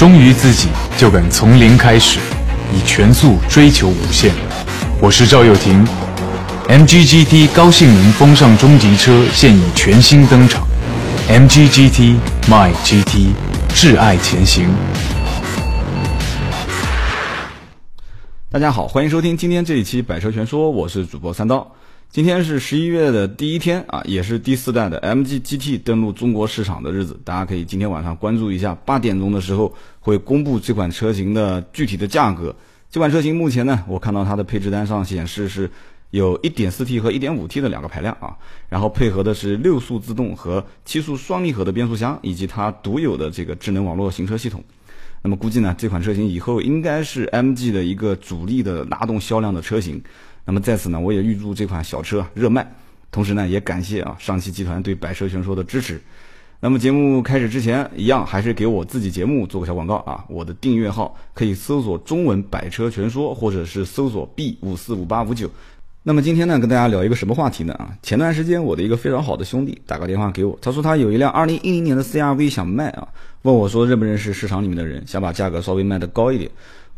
忠于自己，就敢从零开始，以全速追求无限。我是赵又廷，MGGT 高性能风尚中级车现已全新登场，MGGT My GT，挚爱前行。大家好，欢迎收听今天这一期《百车全说》，我是主播三刀。今天是十一月的第一天啊，也是第四代的 MG GT 登陆中国市场的日子。大家可以今天晚上关注一下，八点钟的时候会公布这款车型的具体的价格。这款车型目前呢，我看到它的配置单上显示是有 1.4T 和 1.5T 的两个排量啊，然后配合的是六速自动和七速双离合的变速箱，以及它独有的这个智能网络行车系统。那么估计呢，这款车型以后应该是 MG 的一个主力的拉动销量的车型。那么在此呢，我也预祝这款小车热卖，同时呢，也感谢啊上汽集团对百车全说的支持。那么节目开始之前，一样还是给我自己节目做个小广告啊，我的订阅号可以搜索中文百车全说，或者是搜索 B 五四五八五九。那么今天呢，跟大家聊一个什么话题呢？啊，前段时间我的一个非常好的兄弟打个电话给我，他说他有一辆二零一零年的 CRV 想卖啊，问我说认不认识市场里面的人，想把价格稍微卖的高一点。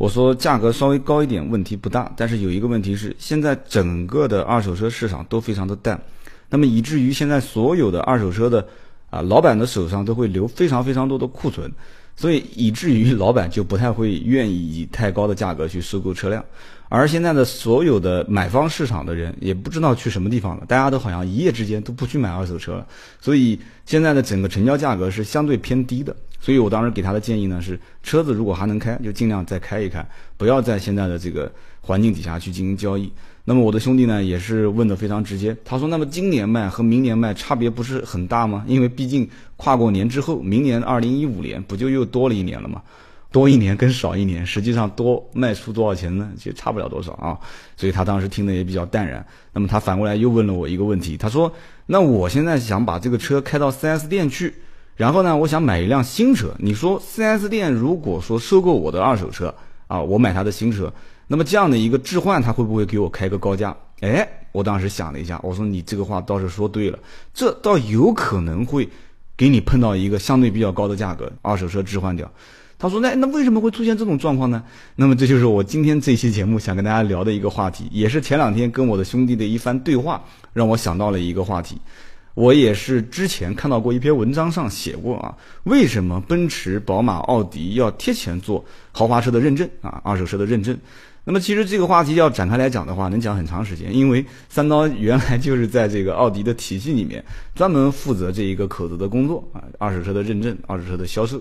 我说价格稍微高一点问题不大，但是有一个问题是，现在整个的二手车市场都非常的淡，那么以至于现在所有的二手车的啊老板的手上都会留非常非常多的库存，所以以至于老板就不太会愿意以太高的价格去收购车辆，而现在的所有的买方市场的人也不知道去什么地方了，大家都好像一夜之间都不去买二手车了，所以现在的整个成交价格是相对偏低的。所以我当时给他的建议呢是，车子如果还能开，就尽量再开一开，不要在现在的这个环境底下去进行交易。那么我的兄弟呢也是问的非常直接，他说：“那么今年卖和明年卖差别不是很大吗？因为毕竟跨过年之后，明年二零一五年不就又多了一年了吗？多一年跟少一年，实际上多卖出多少钱呢？其实差不了多少啊。”所以他当时听的也比较淡然。那么他反过来又问了我一个问题，他说：“那我现在想把这个车开到 4S 店去。”然后呢，我想买一辆新车。你说 4S 店如果说收购我的二手车啊，我买他的新车，那么这样的一个置换，他会不会给我开个高价？哎，我当时想了一下，我说你这个话倒是说对了，这倒有可能会给你碰到一个相对比较高的价格，二手车置换掉。他说那那为什么会出现这种状况呢？那么这就是我今天这期节目想跟大家聊的一个话题，也是前两天跟我的兄弟的一番对话，让我想到了一个话题。我也是之前看到过一篇文章上写过啊，为什么奔驰、宝马、奥迪要贴钱做豪华车的认证啊，二手车的认证？那么其实这个话题要展开来讲的话，能讲很长时间，因为三刀原来就是在这个奥迪的体系里面专门负责这一个口子的工作啊，二手车的认证、二手车的销售。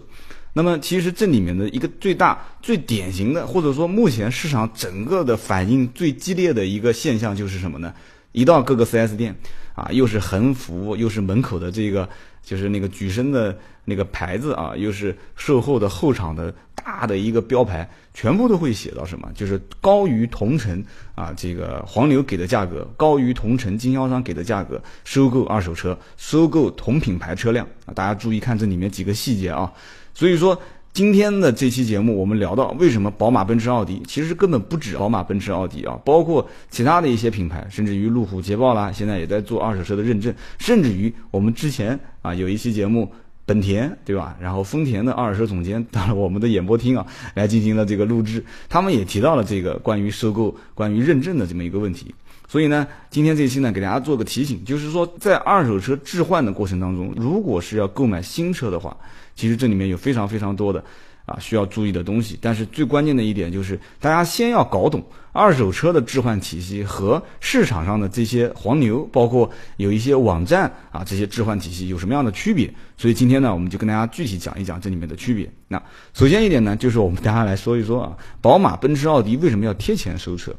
那么其实这里面的一个最大、最典型的，或者说目前市场整个的反应最激烈的一个现象就是什么呢？一到各个 4S 店。啊，又是横幅，又是门口的这个，就是那个举升的那个牌子啊，又是售后的后场的大的一个标牌，全部都会写到什么？就是高于同城啊，这个黄牛给的价格，高于同城经销商给的价格，收购二手车，收购同品牌车辆啊，大家注意看这里面几个细节啊，所以说。今天的这期节目，我们聊到为什么宝马、奔驰、奥迪，其实根本不止宝马、奔驰、奥迪啊，包括其他的一些品牌，甚至于路虎、捷豹啦，现在也在做二手车的认证，甚至于我们之前啊有一期节目，本田对吧？然后丰田的二手车总监到了我们的演播厅啊，来进行了这个录制，他们也提到了这个关于收购、关于认证的这么一个问题。所以呢，今天这期呢，给大家做个提醒，就是说在二手车置换的过程当中，如果是要购买新车的话，其实这里面有非常非常多的啊需要注意的东西，但是最关键的一点就是，大家先要搞懂二手车的置换体系和市场上的这些黄牛，包括有一些网站啊这些置换体系有什么样的区别。所以今天呢，我们就跟大家具体讲一讲这里面的区别。那首先一点呢，就是我们大家来说一说啊，宝马、奔驰、奥迪为什么要贴钱收车？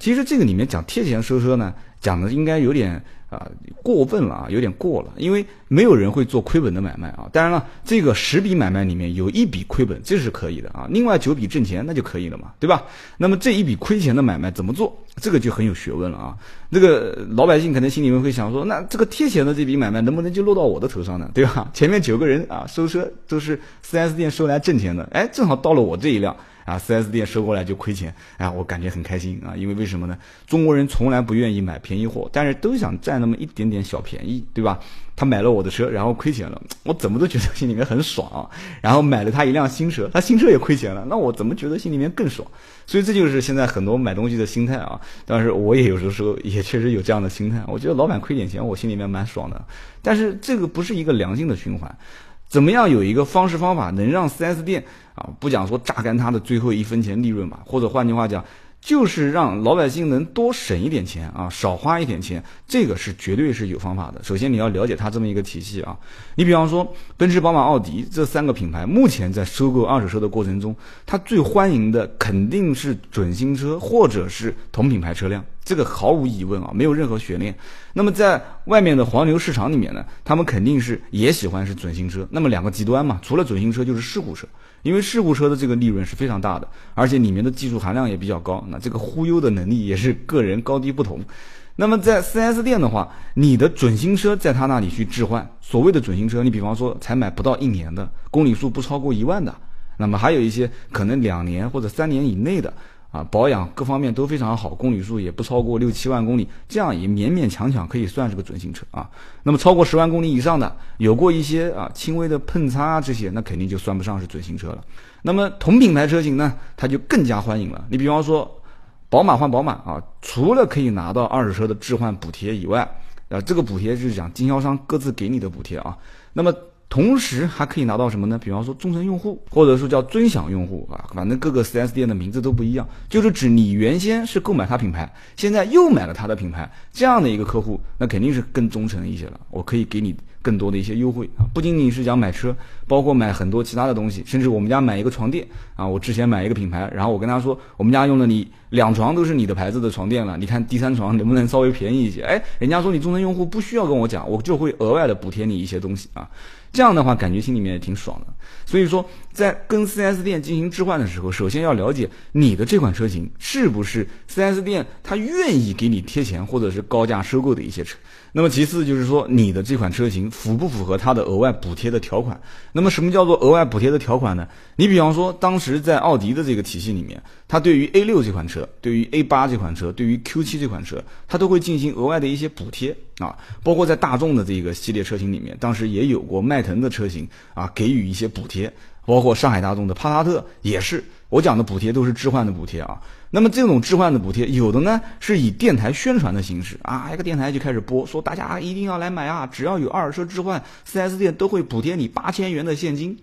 其实这个里面讲贴钱收车呢，讲的应该有点。啊，过分了啊，有点过了，因为没有人会做亏本的买卖啊。当然了，这个十笔买卖里面有一笔亏本，这是可以的啊。另外九笔挣钱，那就可以了嘛，对吧？那么这一笔亏钱的买卖怎么做？这个就很有学问了啊。这个老百姓可能心里面会想说，那这个贴钱的这笔买卖能不能就落到我的头上呢？对吧？前面九个人啊收车都是 4S 店收来挣钱的，哎，正好到了我这一辆。啊，4S 店收过来就亏钱，哎，我感觉很开心啊，因为为什么呢？中国人从来不愿意买便宜货，但是都想占那么一点点小便宜，对吧？他买了我的车，然后亏钱了，我怎么都觉得心里面很爽。然后买了他一辆新车，他新车也亏钱了，那我怎么觉得心里面更爽？所以这就是现在很多买东西的心态啊。但是我也有的时候也确实有这样的心态，我觉得老板亏点钱，我心里面蛮爽的。但是这个不是一个良性的循环。怎么样有一个方式方法能让 4S 店啊不讲说榨干他的最后一分钱利润吧，或者换句话讲。就是让老百姓能多省一点钱啊，少花一点钱，这个是绝对是有方法的。首先你要了解它这么一个体系啊。你比方说奔驰、宝马、奥迪这三个品牌，目前在收购二手车的过程中，它最欢迎的肯定是准新车或者是同品牌车辆，这个毫无疑问啊，没有任何悬念。那么在外面的黄牛市场里面呢，他们肯定是也喜欢是准新车。那么两个极端嘛，除了准新车就是事故车。因为事故车的这个利润是非常大的，而且里面的技术含量也比较高，那这个忽悠的能力也是个人高低不同。那么在 4S 店的话，你的准新车在他那里去置换，所谓的准新车，你比方说才买不到一年的，公里数不超过一万的，那么还有一些可能两年或者三年以内的。啊，保养各方面都非常好，公里数也不超过六七万公里，这样也勉勉强强可以算是个准新车啊。那么超过十万公里以上的，有过一些啊轻微的碰擦这些，那肯定就算不上是准新车了。那么同品牌车型呢，它就更加欢迎了。你比方说，宝马换宝马啊，除了可以拿到二手车的置换补贴以外，啊，这个补贴就是讲经销商各自给你的补贴啊。那么同时还可以拿到什么呢？比方说忠诚用户，或者说叫尊享用户啊，反正各个 4S 店的名字都不一样，就是指你原先是购买它品牌，现在又买了它的品牌，这样的一个客户，那肯定是更忠诚一些了。我可以给你更多的一些优惠啊，不仅仅是讲买车，包括买很多其他的东西，甚至我们家买一个床垫啊，我之前买一个品牌，然后我跟他说，我们家用了你两床都是你的牌子的床垫了，你看第三床能不能稍微便宜一些？哎，人家说你忠诚用户不需要跟我讲，我就会额外的补贴你一些东西啊。这样的话，感觉心里面也挺爽的。所以说，在跟 4S 店进行置换的时候，首先要了解你的这款车型是不是 4S 店他愿意给你贴钱或者是高价收购的一些车。那么其次就是说，你的这款车型符不符合它的额外补贴的条款？那么什么叫做额外补贴的条款呢？你比方说，当时在奥迪的这个体系里面，它对于 A 六这款车、对于 A 八这款车、对于 Q 七这款车，它都会进行额外的一些补贴啊。包括在大众的这个系列车型里面，当时也有过迈腾的车型啊，给予一些补贴。包括上海大众的帕萨特也是，我讲的补贴都是置换的补贴啊。那么这种置换的补贴，有的呢是以电台宣传的形式啊，一个电台就开始播，说大家一定要来买啊，只要有二手车置换，4S 店都会补贴你八千元的现金。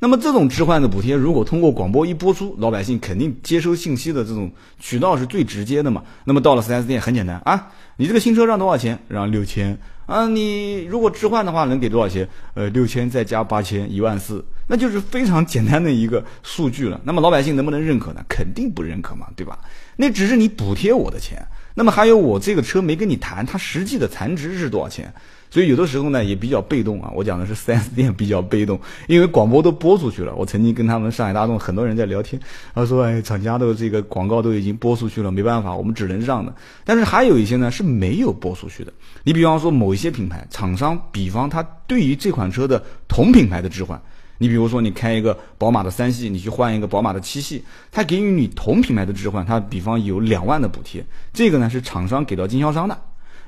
那么这种置换的补贴，如果通过广播一播出，老百姓肯定接收信息的这种渠道是最直接的嘛。那么到了 4S 店，很简单啊，你这个新车让多少钱？让六千啊。你如果置换的话，能给多少钱？呃，六千再加八千，一万四。那就是非常简单的一个数据了。那么老百姓能不能认可呢？肯定不认可嘛，对吧？那只是你补贴我的钱。那么还有我这个车没跟你谈，它实际的残值是多少钱？所以有的时候呢也比较被动啊。我讲的是 4S 店 比较被动，因为广播都播出去了。我曾经跟他们上海大众很多人在聊天，他说：“哎，厂家的这个广告都已经播出去了，没办法，我们只能让的。”但是还有一些呢是没有播出去的。你比方说某一些品牌厂商，比方他对于这款车的同品牌的置换。你比如说，你开一个宝马的三系，你去换一个宝马的七系，它给予你同品牌的置换，它比方有两万的补贴，这个呢是厂商给到经销商的，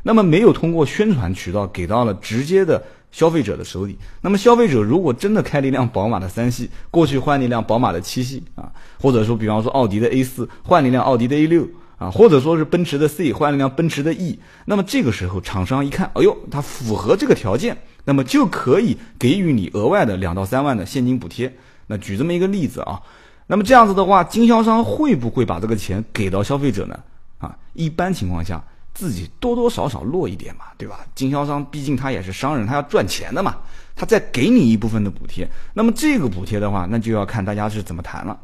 那么没有通过宣传渠道给到了直接的消费者的手里。那么消费者如果真的开了一辆宝马的三系，过去换了一辆宝马的七系啊，或者说比方说奥迪的 A 四换了一辆奥迪的 A 六啊，或者说是奔驰的 C 换了一辆奔驰的 E，那么这个时候厂商一看，哎呦，它符合这个条件。那么就可以给予你额外的两到三万的现金补贴。那举这么一个例子啊，那么这样子的话，经销商会不会把这个钱给到消费者呢？啊，一般情况下自己多多少少落一点嘛，对吧？经销商毕竟他也是商人，他要赚钱的嘛，他再给你一部分的补贴。那么这个补贴的话，那就要看大家是怎么谈了。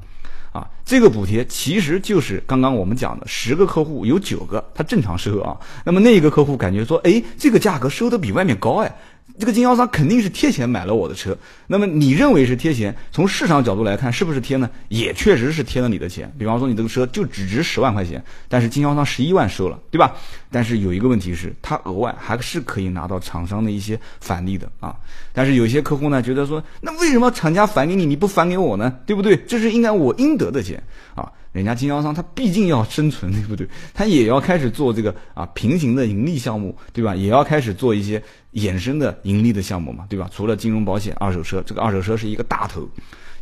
啊，这个补贴其实就是刚刚我们讲的，十个客户有九个他正常收啊，那么那一个客户感觉说，哎，这个价格收的比外面高哎。这个经销商肯定是贴钱买了我的车，那么你认为是贴钱？从市场角度来看，是不是贴呢？也确实是贴了你的钱。比方说，你这个车就只值十万块钱，但是经销商十一万收了，对吧？但是有一个问题是，他额外还是可以拿到厂商的一些返利的啊。但是有些客户呢，觉得说，那为什么厂家返给你，你不返给我呢？对不对？这是应该我应得的钱啊。人家经销商他毕竟要生存，对不对？他也要开始做这个啊平行的盈利项目，对吧？也要开始做一些衍生的盈利的项目嘛，对吧？除了金融保险，二手车这个二手车是一个大头。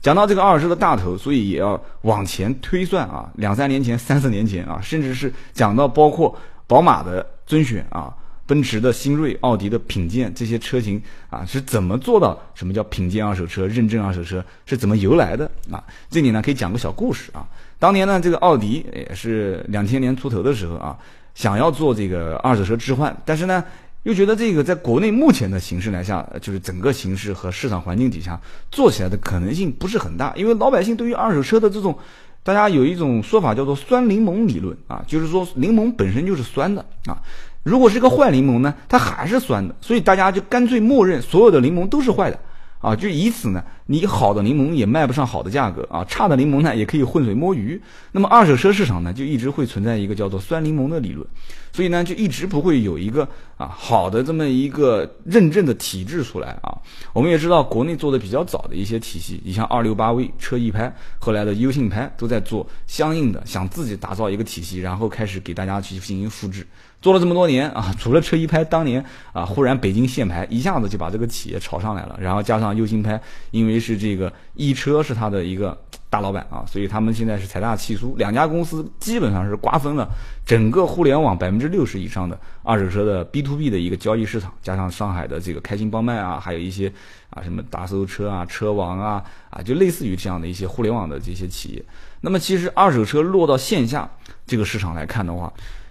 讲到这个二手车的大头，所以也要往前推算啊，两三年前、三四年前啊，甚至是讲到包括宝马的尊选啊。奔驰的新锐、奥迪的品鉴这些车型啊，是怎么做到什么叫品鉴二手车、认证二手车是怎么由来的啊？这里呢可以讲个小故事啊。当年呢，这个奥迪也是两千年出头的时候啊，想要做这个二手车置换，但是呢，又觉得这个在国内目前的形势来下，就是整个形势和市场环境底下做起来的可能性不是很大，因为老百姓对于二手车的这种，大家有一种说法叫做“酸柠檬理论”啊，就是说柠檬本身就是酸的啊。如果是个坏柠檬呢，它还是酸的，所以大家就干脆默认所有的柠檬都是坏的，啊，就以此呢，你好的柠檬也卖不上好的价格啊，差的柠檬呢也可以浑水摸鱼。那么二手车市场呢，就一直会存在一个叫做酸柠檬的理论，所以呢，就一直不会有一个啊好的这么一个认证的体制出来啊。我们也知道，国内做的比较早的一些体系，你像二六八 V、车易拍，后来的优信拍都在做相应的，想自己打造一个体系，然后开始给大家去进行复制。做了这么多年啊，除了车一拍当年啊，忽然北京限牌，一下子就把这个企业炒上来了。然后加上优信拍，因为是这个易车是他的一个大老板啊，所以他们现在是财大气粗，两家公司基本上是瓜分了整个互联网百分之六十以上的二手车的 B to B 的一个交易市场。加上上海的这个开心帮卖啊，还有一些啊什么大搜车啊、车王啊啊，就类似于这样的一些互联网的这些企业。那么其实二手车落到线下这个市场来看的话，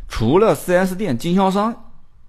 除了 4S 店经销商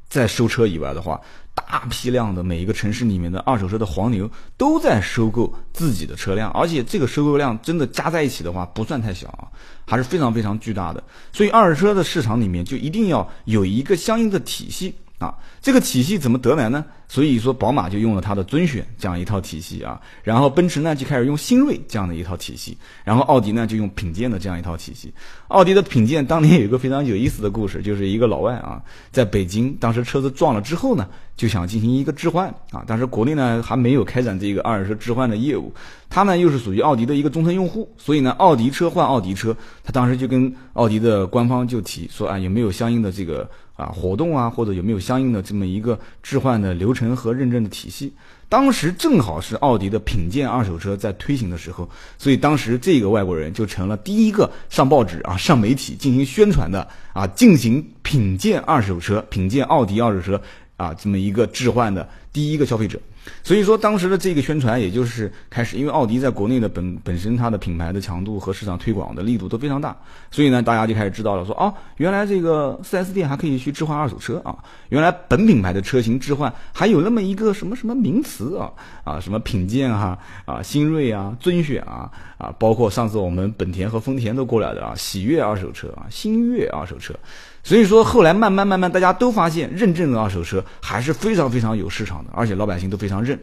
在收车以外的话，大批量的每一个城市里面的二手车的黄牛都在收购自己的车辆，而且这个收购量真的加在一起的话不算太小啊，还是非常非常巨大的。所以二手车的市场里面就一定要有一个相应的体系。啊，这个体系怎么得来呢？所以说，宝马就用了它的尊选这样一套体系啊，然后奔驰呢就开始用新锐这样的一套体系，然后奥迪呢就用品鉴的这样一套体系。奥迪的品鉴当年有一个非常有意思的故事，就是一个老外啊，在北京当时车子撞了之后呢，就想进行一个置换啊，当时国内呢还没有开展这个二手车置换的业务，他呢又是属于奥迪的一个终身用户，所以呢奥迪车换奥迪车，他当时就跟奥迪的官方就提说啊，有没有相应的这个。啊，活动啊，或者有没有相应的这么一个置换的流程和认证的体系？当时正好是奥迪的品鉴二手车在推行的时候，所以当时这个外国人就成了第一个上报纸啊、上媒体进行宣传的啊，进行品鉴二手车、品鉴奥迪二手车啊这么一个置换的第一个消费者。所以说，当时的这个宣传，也就是开始，因为奥迪在国内的本本身它的品牌的强度和市场推广的力度都非常大，所以呢，大家就开始知道了，说哦，原来这个 4S 店还可以去置换二手车啊，原来本品牌的车型置换还有那么一个什么什么名词啊啊，什么品鉴哈啊，新锐啊，尊选啊啊，包括上次我们本田和丰田都过来的啊，喜悦二手车啊，新悦二手车。所以说，后来慢慢慢慢，大家都发现认证的二手车还是非常非常有市场的，而且老百姓都非常认。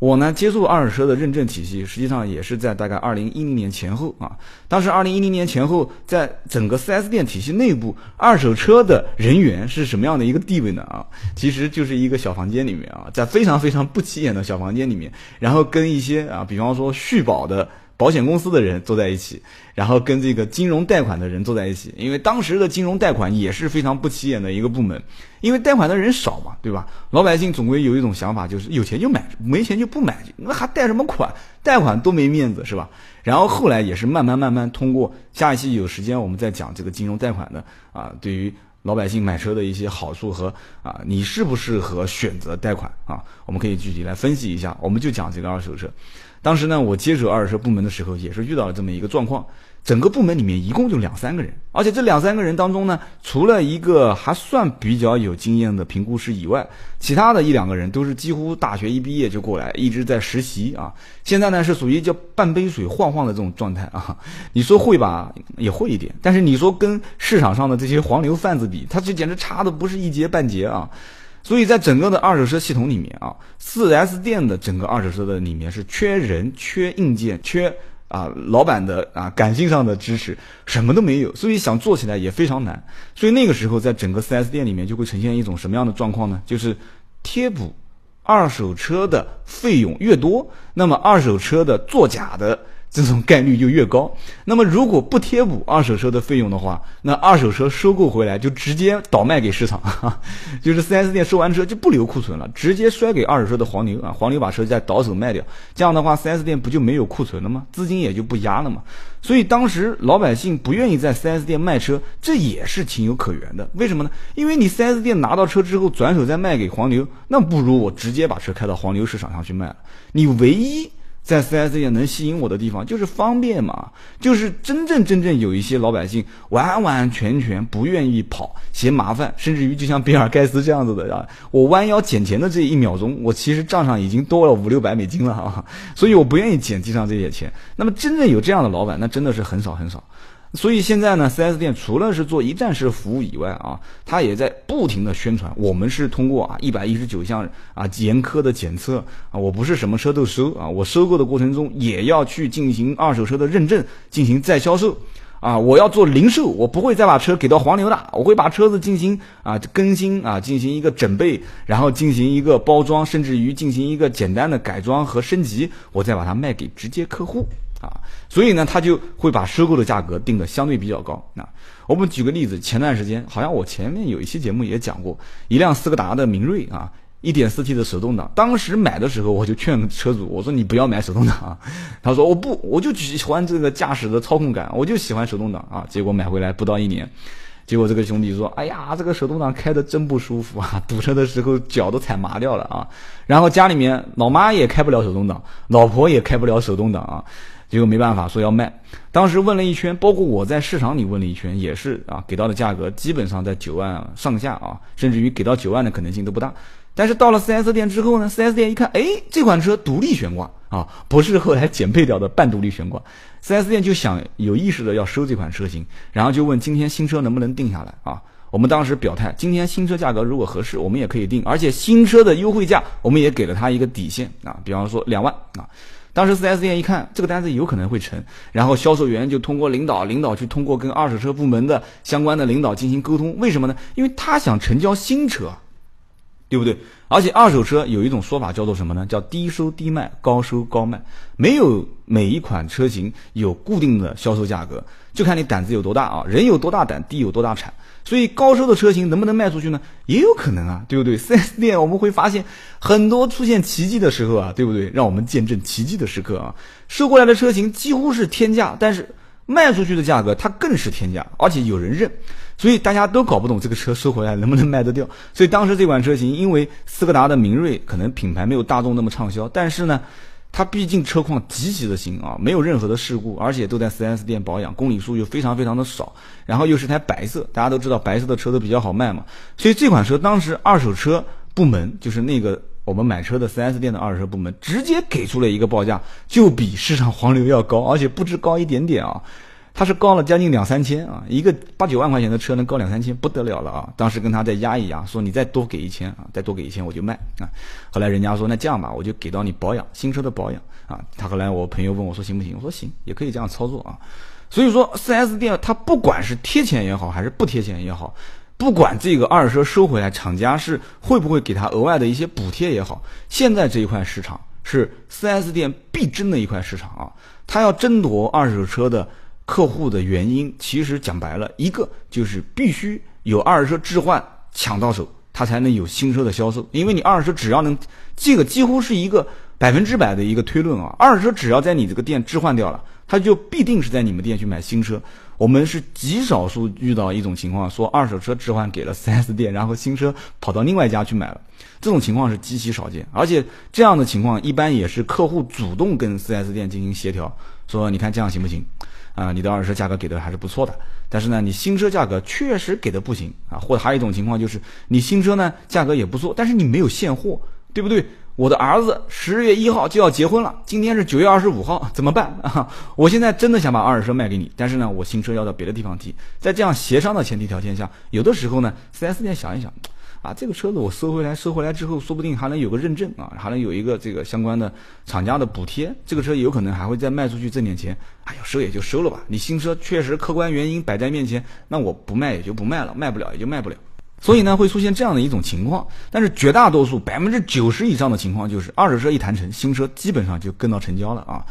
我呢接触二手车的认证体系，实际上也是在大概二零一零年前后啊。当时二零一零年前后，在整个 4S 店体系内部，二手车的人员是什么样的一个地位呢？啊，其实就是一个小房间里面啊，在非常非常不起眼的小房间里面，然后跟一些啊，比方说续保的。保险公司的人坐在一起，然后跟这个金融贷款的人坐在一起，因为当时的金融贷款也是非常不起眼的一个部门，因为贷款的人少嘛，对吧？老百姓总归有一种想法，就是有钱就买，没钱就不买，那还贷什么款？贷款多没面子，是吧？然后后来也是慢慢慢慢通过，下一期有时间我们再讲这个金融贷款的啊，对于老百姓买车的一些好处和啊，你适不适合选择贷款啊？我们可以具体来分析一下，我们就讲这个二手车。当时呢，我接手二手车部门的时候，也是遇到了这么一个状况。整个部门里面一共就两三个人，而且这两三个人当中呢，除了一个还算比较有经验的评估师以外，其他的一两个人都是几乎大学一毕业就过来，一直在实习啊。现在呢是属于叫半杯水晃晃的这种状态啊。你说会吧，也会一点，但是你说跟市场上的这些黄牛贩子比，他这简直差的不是一截半截啊。所以在整个的二手车系统里面啊，四 S 店的整个二手车的里面是缺人、缺硬件、缺啊老板的啊感性上的支持，什么都没有，所以想做起来也非常难。所以那个时候，在整个四 S 店里面就会呈现一种什么样的状况呢？就是贴补二手车的费用越多，那么二手车的作假的这种概率就越高。那么如果不贴补二手车的费用的话，那二手车收购回来就直接倒卖给市场，就是 4S 店收完车就不留库存了，直接摔给二手车的黄牛啊，黄牛把车再倒手卖掉，这样的话 4S 店不就没有库存了吗？资金也就不压了嘛。所以当时老百姓不愿意在 4S 店卖车，这也是情有可原的。为什么呢？因为你 4S 店拿到车之后转手再卖给黄牛，那不如我直接把车开到黄牛市场上去卖了。你唯一。在 4S 店能吸引我的地方就是方便嘛，就是真正真正有一些老百姓完完全全不愿意跑，嫌麻烦，甚至于就像比尔盖茨这样子的啊，我弯腰捡钱的这一秒钟，我其实账上已经多了五六百美金了啊，所以我不愿意捡地上这些钱。那么真正有这样的老板，那真的是很少很少。所以现在呢，4S 店除了是做一站式服务以外啊，它也在不停的宣传，我们是通过啊一百一十九项啊严苛的检测啊，我不是什么车都收啊，我收购的过程中也要去进行二手车的认证，进行再销售啊，我要做零售，我不会再把车给到黄牛的，我会把车子进行啊更新啊，进行一个整备，然后进行一个包装，甚至于进行一个简单的改装和升级，我再把它卖给直接客户。啊，所以呢，他就会把收购的价格定的相对比较高。那我们举个例子，前段时间好像我前面有一期节目也讲过，一辆斯柯达的明锐啊，一点四 T 的手动挡，当时买的时候我就劝车主，我说你不要买手动挡啊。他说我不，我就喜欢这个驾驶的操控感，我就喜欢手动挡啊。结果买回来不到一年，结果这个兄弟说，哎呀，这个手动挡开的真不舒服啊，堵车的时候脚都踩麻掉了啊。然后家里面老妈也开不了手动挡，老婆也开不了手动挡啊。结果没办法，说要卖。当时问了一圈，包括我在市场里问了一圈，也是啊，给到的价格基本上在九万上下啊，甚至于给到九万的可能性都不大。但是到了 4S 店之后呢，4S 店一看，哎，这款车独立悬挂啊，不是后来减配掉的半独立悬挂。4S 店就想有意识的要收这款车型，然后就问今天新车能不能定下来啊？我们当时表态，今天新车价格如果合适，我们也可以定，而且新车的优惠价我们也给了他一个底线啊，比方说两万啊。当时四 S 店一看这个单子有可能会成，然后销售员就通过领导，领导去通过跟二手车部门的相关的领导进行沟通。为什么呢？因为他想成交新车，对不对？而且二手车有一种说法叫做什么呢？叫低收低卖，高收高卖，没有每一款车型有固定的销售价格，就看你胆子有多大啊！人有多大胆，地有多大产。所以高收的车型能不能卖出去呢？也有可能啊，对不对？4S 店我们会发现很多出现奇迹的时候啊，对不对？让我们见证奇迹的时刻啊！收过来的车型几乎是天价，但是卖出去的价格它更是天价，而且有人认，所以大家都搞不懂这个车收回来能不能卖得掉。所以当时这款车型，因为斯柯达的明锐可能品牌没有大众那么畅销，但是呢。它毕竟车况极其的新啊，没有任何的事故，而且都在 4S 店保养，公里数又非常非常的少，然后又是台白色，大家都知道白色的车都比较好卖嘛，所以这款车当时二手车部门就是那个我们买车的 4S 店的二手车部门直接给出了一个报价，就比市场黄牛要高，而且不止高一点点啊。他是高了将近两三千啊，一个八九万块钱的车能高两三千，不得了了啊！当时跟他再压一压，说你再多给一千啊，再多给一千我就卖啊。后来人家说那这样吧，我就给到你保养新车的保养啊。他后来我朋友问我说行不行？我说行，也可以这样操作啊。所以说 4S 店它不管是贴钱也好，还是不贴钱也好，不管这个二手车收回来，厂家是会不会给他额外的一些补贴也好，现在这一块市场是 4S 店必争的一块市场啊，他要争夺二手车的。客户的原因其实讲白了，一个就是必须有二手车置换抢到手，他才能有新车的销售。因为你二手车只要能，这个几乎是一个百分之百的一个推论啊。二手车只要在你这个店置换掉了，他就必定是在你们店去买新车。我们是极少数遇到一种情况，说二手车置换给了 4S 店，然后新车跑到另外一家去买了，这种情况是极其少见。而且这样的情况一般也是客户主动跟 4S 店进行协调，说你看这样行不行？啊，你的二手车价格给的还是不错的，但是呢，你新车价格确实给的不行啊。或者还有一种情况就是，你新车呢价格也不错，但是你没有现货，对不对？我的儿子十月一号就要结婚了，今天是九月二十五号，怎么办 啊？我现在真的想把二手车卖给你，但是呢，我新车要到别的地方提，在这样协商的前提条件下，有的时候呢，4S 店想一想。啊，这个车子我收回来，收回来之后，说不定还能有个认证啊，还能有一个这个相关的厂家的补贴，这个车有可能还会再卖出去挣点钱。哎呀，收也就收了吧。你新车确实客观原因摆在面前，那我不卖也就不卖了，卖不了也就卖不了。所以呢，会出现这样的一种情况。但是绝大多数百分之九十以上的情况就是，二手车一谈成，新车基本上就跟到成交了啊。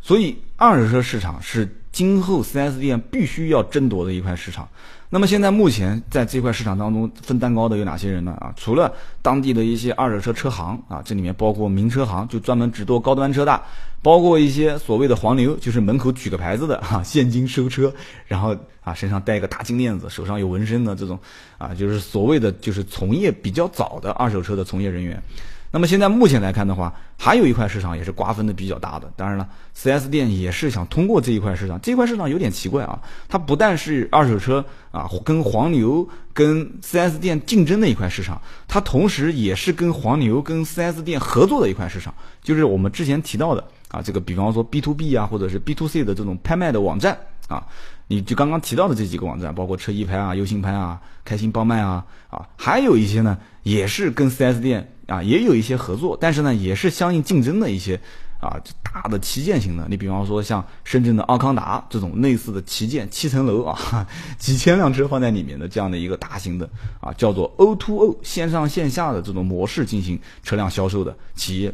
所以二手车市场是今后 4S 店必须要争夺的一块市场。那么现在目前在这块市场当中分蛋糕的有哪些人呢？啊，除了当地的一些二手车车行啊，这里面包括名车行，就专门只做高端车的，包括一些所谓的黄牛，就是门口举个牌子的哈，现金收车，然后啊身上戴一个大金链子，手上有纹身的这种啊，就是所谓的就是从业比较早的二手车的从业人员。那么现在目前来看的话，还有一块市场也是瓜分的比较大的。当然了，4S 店也是想通过这一块市场。这一块市场有点奇怪啊，它不但是二手车啊跟黄牛、跟 4S 店竞争的一块市场，它同时也是跟黄牛、跟 4S 店合作的一块市场。就是我们之前提到的啊，这个比方说 B to B 啊，或者是 B to C 的这种拍卖的网站啊，你就刚刚提到的这几个网站，包括车一拍啊、优信拍啊、开心帮卖啊啊，还有一些呢，也是跟 4S 店。啊，也有一些合作，但是呢，也是相应竞争的一些啊大的旗舰型的。你比方说像深圳的奥康达这种类似的旗舰七层楼啊，几千辆车放在里面的这样的一个大型的啊，叫做 O to O 线上线下的这种模式进行车辆销售的企业。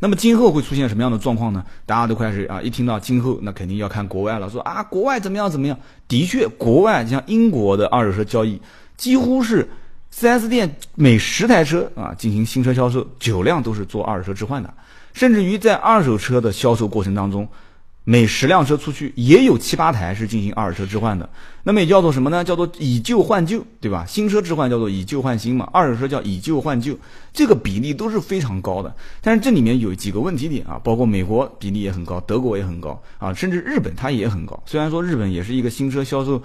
那么今后会出现什么样的状况呢？大家都开始啊，一听到今后，那肯定要看国外了，说啊，国外怎么样怎么样？的确，国外像英国的二手车交易几乎是。4S 店每十台车啊进行新车销售，九辆都是做二手车置换的，甚至于在二手车的销售过程当中，每十辆车出去也有七八台是进行二手车置换的。那么也叫做什么呢？叫做以旧换旧，对吧？新车置换叫做以旧换新嘛，二手车叫以旧换旧，这个比例都是非常高的。但是这里面有几个问题点啊，包括美国比例也很高，德国也很高啊，甚至日本它也很高。虽然说日本也是一个新车销售。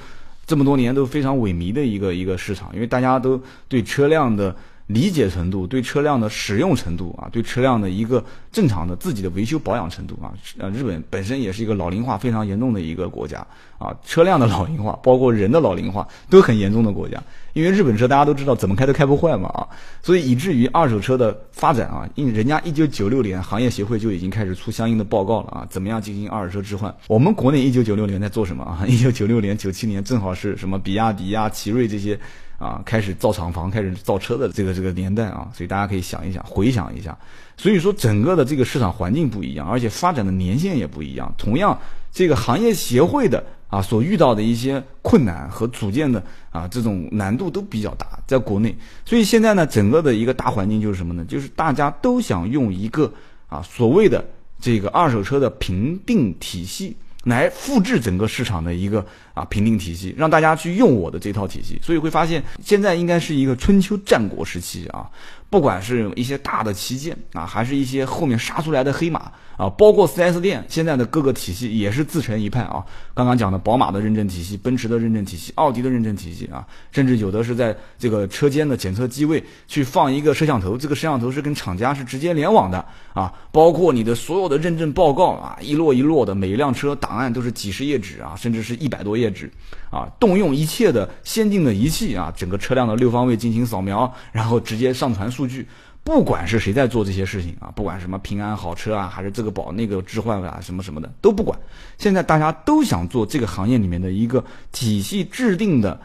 这么多年都非常萎靡的一个一个市场，因为大家都对车辆的理解程度、对车辆的使用程度啊、对车辆的一个正常的自己的维修保养程度啊，呃，日本本身也是一个老龄化非常严重的一个国家啊，车辆的老龄化，包括人的老龄化都很严重的国家。因为日本车大家都知道怎么开都开不坏嘛啊，所以以至于二手车的发展啊，因人家一九九六年行业协会就已经开始出相应的报告了啊，怎么样进行二手车置换？我们国内一九九六年在做什么啊？一九九六年、九七年正好是什么比亚迪呀、奇瑞这些啊开始造厂房、开始造车的这个这个年代啊，所以大家可以想一想、回想一下。所以说整个的这个市场环境不一样，而且发展的年限也不一样。同样，这个行业协会的。啊，所遇到的一些困难和组建的啊，这种难度都比较大，在国内。所以现在呢，整个的一个大环境就是什么呢？就是大家都想用一个啊所谓的这个二手车的评定体系来复制整个市场的一个啊评定体系，让大家去用我的这套体系。所以会发现，现在应该是一个春秋战国时期啊。不管是一些大的旗舰啊，还是一些后面杀出来的黑马啊，包括 4S 店现在的各个体系也是自成一派啊。刚刚讲的宝马的认证体系、奔驰的认证体系、奥迪的认证体系啊，甚至有的是在这个车间的检测机位去放一个摄像头，这个摄像头是跟厂家是直接联网的啊。包括你的所有的认证报告啊，一摞一摞的，每一辆车档案都是几十页纸啊，甚至是一百多页纸啊，动用一切的先进的仪器啊，整个车辆的六方位进行扫描，然后直接上传。数据，不管是谁在做这些事情啊，不管什么平安好车啊，还是这个保那个置换啊，什么什么的都不管。现在大家都想做这个行业里面的一个体系制定的，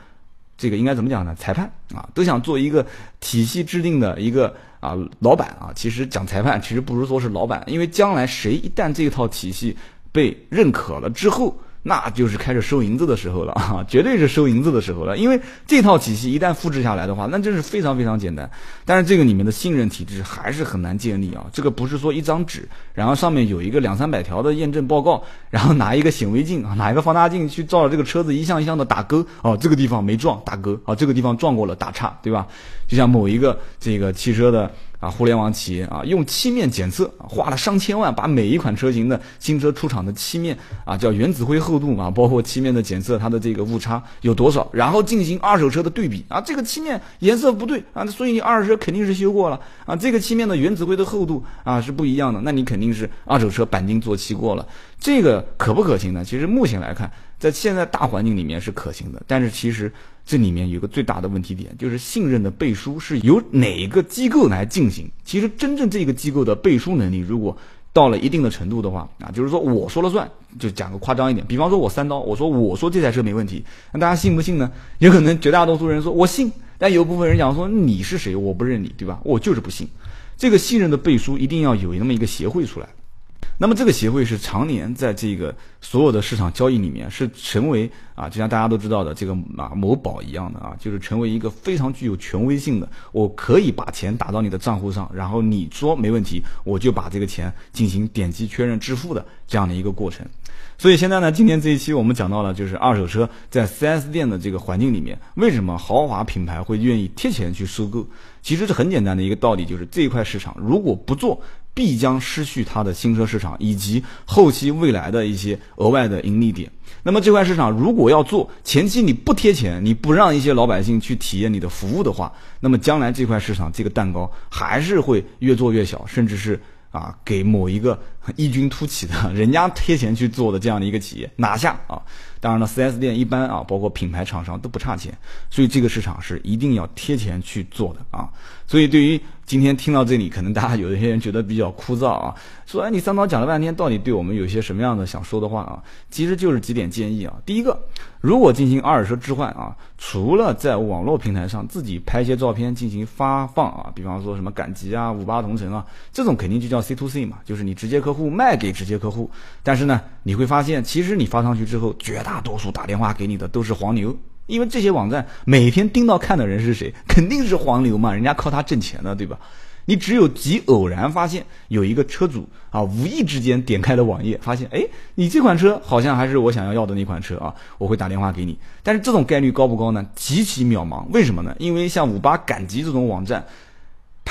这个应该怎么讲呢？裁判啊，都想做一个体系制定的一个啊老板啊。其实讲裁判，其实不如说是老板，因为将来谁一旦这套体系被认可了之后。那就是开始收银子的时候了啊，绝对是收银子的时候了。因为这套体系一旦复制下来的话，那真是非常非常简单。但是这个里面的信任体制还是很难建立啊。这个不是说一张纸，然后上面有一个两三百条的验证报告，然后拿一个显微镜啊，拿一个放大镜去照着这个车子一项一项的打勾哦，这个地方没撞打勾啊，这个地方撞过了打叉，对吧？就像某一个这个汽车的。啊，互联网企业啊，用漆面检测，花了上千万，把每一款车型的新车出厂的漆面啊，叫原子灰厚度嘛，包括漆面的检测，它的这个误差有多少，然后进行二手车的对比啊，这个漆面颜色不对啊，所以你二手车肯定是修过了啊，这个漆面的原子灰的厚度啊是不一样的，那你肯定是二手车钣金做漆过了，这个可不可行呢？其实目前来看，在现在大环境里面是可行的，但是其实。这里面有个最大的问题点，就是信任的背书是由哪个机构来进行？其实真正这个机构的背书能力，如果到了一定的程度的话，啊，就是说我说了算，就讲个夸张一点，比方说我三刀，我说我说这台车没问题，那大家信不信呢？有可能绝大多数人说我信，但有部分人讲说你是谁？我不认你，对吧？我就是不信。这个信任的背书一定要有那么一个协会出来。那么这个协会是常年在这个所有的市场交易里面是成为啊，就像大家都知道的这个啊某宝一样的啊，就是成为一个非常具有权威性的，我可以把钱打到你的账户上，然后你说没问题，我就把这个钱进行点击确认支付的这样的一个过程。所以现在呢，今天这一期我们讲到了，就是二手车在 4S 店的这个环境里面，为什么豪华品牌会愿意贴钱去收购？其实是很简单的一个道理，就是这一块市场如果不做。必将失去它的新车市场以及后期未来的一些额外的盈利点。那么这块市场如果要做，前期你不贴钱，你不让一些老百姓去体验你的服务的话，那么将来这块市场这个蛋糕还是会越做越小，甚至是啊给某一个 异军突起的 人家贴钱去做的这样的一个企业拿下啊。当然了，4S 店一般啊，包括品牌厂商都不差钱，所以这个市场是一定要贴钱去做的啊。所以对于今天听到这里，可能大家有一些人觉得比较枯燥啊，说哎，你三刀讲了半天，到底对我们有些什么样的想说的话啊？其实就是几点建议啊。第一个，如果进行二手车置换啊，除了在网络平台上自己拍一些照片进行发放啊，比方说什么赶集啊、五八同城啊，这种肯定就叫 C to C 嘛，就是你直接客户卖给直接客户。但是呢，你会发现，其实你发上去之后，绝大多数打电话给你的都是黄牛。因为这些网站每天盯到看的人是谁，肯定是黄牛嘛，人家靠他挣钱的，对吧？你只有极偶然发现有一个车主啊，无意之间点开了网页，发现哎，你这款车好像还是我想要要的那款车啊，我会打电话给你。但是这种概率高不高呢？极其渺茫。为什么呢？因为像五八赶集这种网站，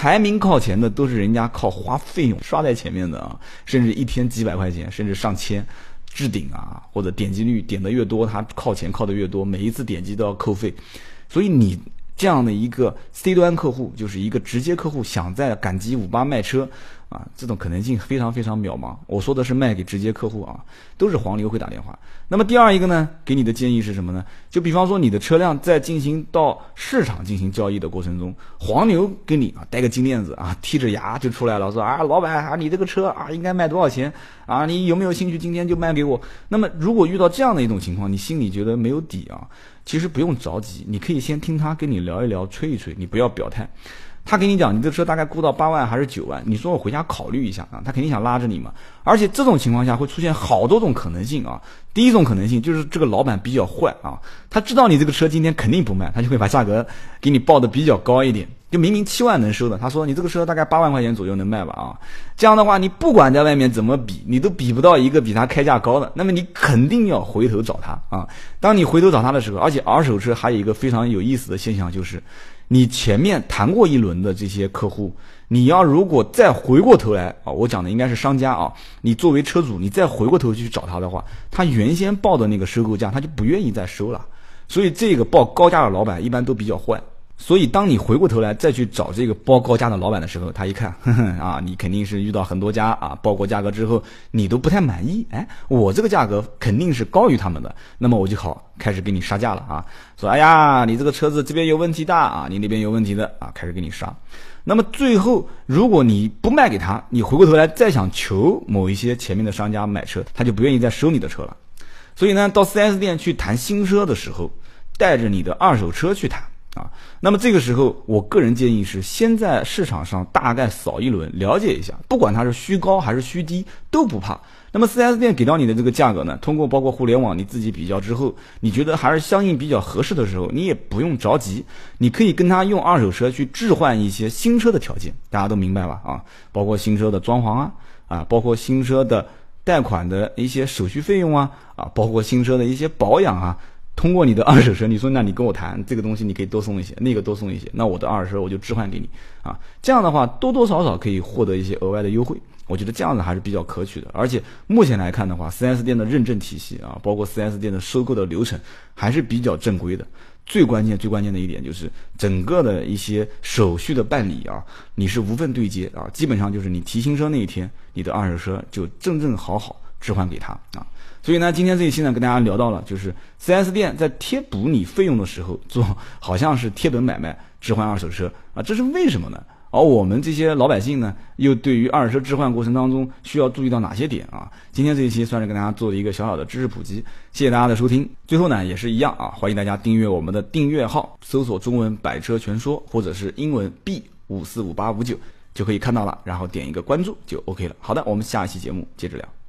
排名靠前的都是人家靠花费用刷在前面的啊，甚至一天几百块钱，甚至上千。置顶啊，或者点击率点的越多，它靠前靠的越多，每一次点击都要扣费，所以你这样的一个 C 端客户，就是一个直接客户，想在赶集五八卖车。啊，这种可能性非常非常渺茫。我说的是卖给直接客户啊，都是黄牛会打电话。那么第二一个呢，给你的建议是什么呢？就比方说你的车辆在进行到市场进行交易的过程中，黄牛给你啊戴个金链子啊，剔着牙就出来了，说啊老板啊，你这个车啊应该卖多少钱啊？你有没有兴趣今天就卖给我？那么如果遇到这样的一种情况，你心里觉得没有底啊，其实不用着急，你可以先听他跟你聊一聊，吹一吹，你不要表态。他跟你讲，你这车大概估到八万还是九万？你说我回家考虑一下啊，他肯定想拉着你嘛。而且这种情况下会出现好多种可能性啊。第一种可能性就是这个老板比较坏啊，他知道你这个车今天肯定不卖，他就会把价格给你报的比较高一点。就明明七万能收的，他说你这个车大概八万块钱左右能卖吧啊。这样的话，你不管在外面怎么比，你都比不到一个比他开价高的，那么你肯定要回头找他啊。当你回头找他的时候，而且二手车还有一个非常有意思的现象就是。你前面谈过一轮的这些客户，你要如果再回过头来啊，我讲的应该是商家啊，你作为车主，你再回过头去找他的话，他原先报的那个收购价，他就不愿意再收了。所以这个报高价的老板一般都比较坏。所以，当你回过头来再去找这个报高价的老板的时候，他一看，哼哼啊，你肯定是遇到很多家啊报过价格之后，你都不太满意。哎，我这个价格肯定是高于他们的，那么我就好开始给你杀价了啊。说，哎呀，你这个车子这边有问题的啊，你那边有问题的啊，开始给你杀。那么最后，如果你不卖给他，你回过头来再想求某一些前面的商家买车，他就不愿意再收你的车了。所以呢，到 4S 店去谈新车的时候，带着你的二手车去谈。啊，那么这个时候，我个人建议是先在市场上大概扫一轮，了解一下，不管它是虚高还是虚低都不怕。那么 4S 店给到你的这个价格呢，通过包括互联网你自己比较之后，你觉得还是相应比较合适的时候，你也不用着急，你可以跟他用二手车去置换一些新车的条件，大家都明白吧？啊，包括新车的装潢啊，啊，包括新车的贷款的一些手续费用啊，啊，包括新车的一些保养啊。通过你的二手车，你说那你跟我谈这个东西，你可以多送一些，那个多送一些，那我的二手车我就置换给你啊。这样的话，多多少少可以获得一些额外的优惠。我觉得这样子还是比较可取的。而且目前来看的话，4S 店的认证体系啊，包括 4S 店的收购的流程还是比较正规的。最关键、最关键的一点就是整个的一些手续的办理啊，你是无缝对接啊，基本上就是你提新车那一天，你的二手车就正正好好置换给他啊。所以呢，今天这一期呢，跟大家聊到了，就是 4S 店在贴补你费用的时候，做 好像是贴本买卖置换二手车啊，这是为什么呢？而我们这些老百姓呢，又对于二手车置换过程当中需要注意到哪些点啊？今天这一期算是跟大家做了一个小小的知识普及，谢谢大家的收听。最后呢，也是一样啊，欢迎大家订阅我们的订阅号，搜索中文百车全说，或者是英文 B 五四五八五九。就可以看到了，然后点一个关注就 OK 了。好的，我们下一期节目接着聊。